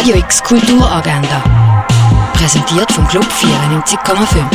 Radio X Kulturagenda. Präsentiert vom Club 94,5.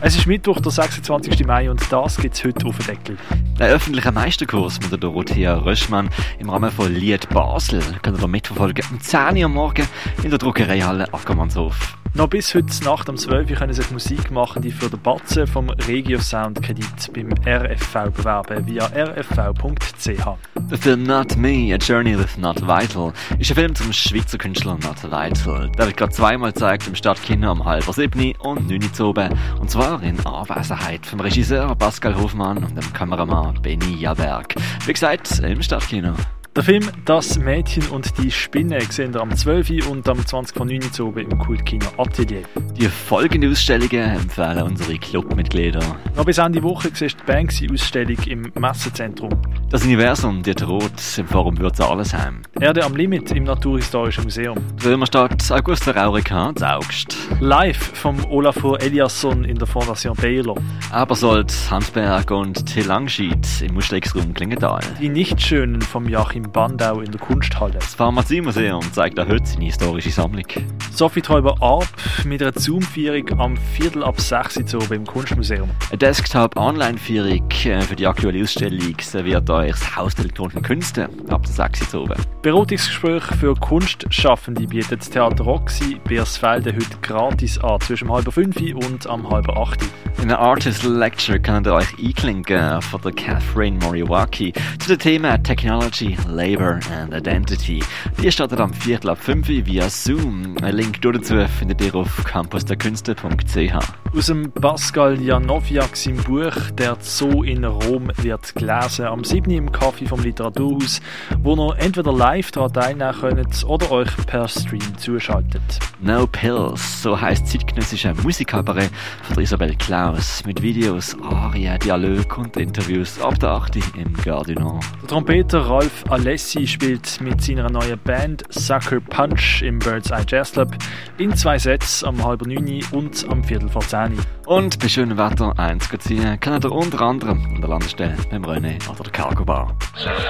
Es ist Mittwoch, der 26. Mai und das gibt es heute auf den Deckel. Der öffentliche Meisterkurs mit der Dorothea Röschmann im Rahmen von Lied Basel könnt ihr mitverfolgen am 10 Uhr morgen in der Druckereihalle Ackermannshof. Noch bis heute Nacht um 12 Uhr können sich Musik machen, die für den Batzen vom Regio Sound Kredit beim RFV bewerben via rfv.ch. Der Film Not Me, A Journey with Not Vital ist ein Film zum Schweizer Künstler Not Vital. Der wird gerade zweimal gezeigt im Stadtkino um halb sieben und neun oben. Und zwar in Anwesenheit vom Regisseur Pascal Hofmann und dem Kameramann Benny Jaberg. Wie gesagt, im Stadtkino. Der Film Das Mädchen und die Spinne sehen wir am 12. und am 20. von 9. Uhr oben im Kultkino Atelier. Die folgenden Ausstellungen empfehlen unsere Clubmitglieder. Noch bis Ende Woche siehst die Banksy-Ausstellung im Messezentrum. Das Universum, die Rot im Forum Würzalesheim. Erde am Limit im Naturhistorischen Museum. Römerstadt, Augusta Raurica, August. Live vom Olafur Eliasson in der Fondation Baylor. Abersold, Hansberg und Till Langschied im Ausstellungsraum Klingenthal. Die Nichtschönen vom Joachim Bandau in der Kunsthalle. Das Pharmaziemuseum zeigt auch heute seine historische Sammlung. Sophie Träuber ab mit einer Zoom-Führung am Viertel ab 6 Uhr im Kunstmuseum. Eine Desktop-Online-Führung äh, für die aktuelle Ausstellung serviert euch das Haus der elektronischen Künste ab der 6 Uhr oben. Beratungsgespräch für Kunstschaffende bietet das Theater Roxy Beersfelde heute gratis an, zwischen halb fünf und am halb acht. In einer Artist Lecture könnt ihr euch einklinken von der Catherine Moriwaki zu den Themen Technology, Labor and Identity. Die startet am Viertel ab 5 via Zoom. Ein Link dazu findet ihr auf campusderkünste.ch. Aus dem Pascal Janowiak sein Buch Der Zoo in Rom wird gelesen am 7. im Kaffee vom Literaturhaus, wo ihr entweder live daran teilnehmen könnt oder euch per Stream zuschaltet. No Pills, so heisst zeitgenössische Musikkabarett von Isabel Klaus mit Videos, Arien, Dialog und Interviews ab der 8. im Gardinor. Der Trompeter Ralf Alessi spielt mit seiner neuen Band Sucker Punch im Bird's Eye Jazz Club in zwei Sets am halb neun und am Viertel vor zehn. Und bei schönem Wetter eins ziehen könnt ihr unter anderem an der Landestelle beim René oder der Cargo Bar.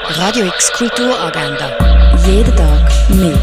Radio X Kulturagenda. Jeden Tag mehr.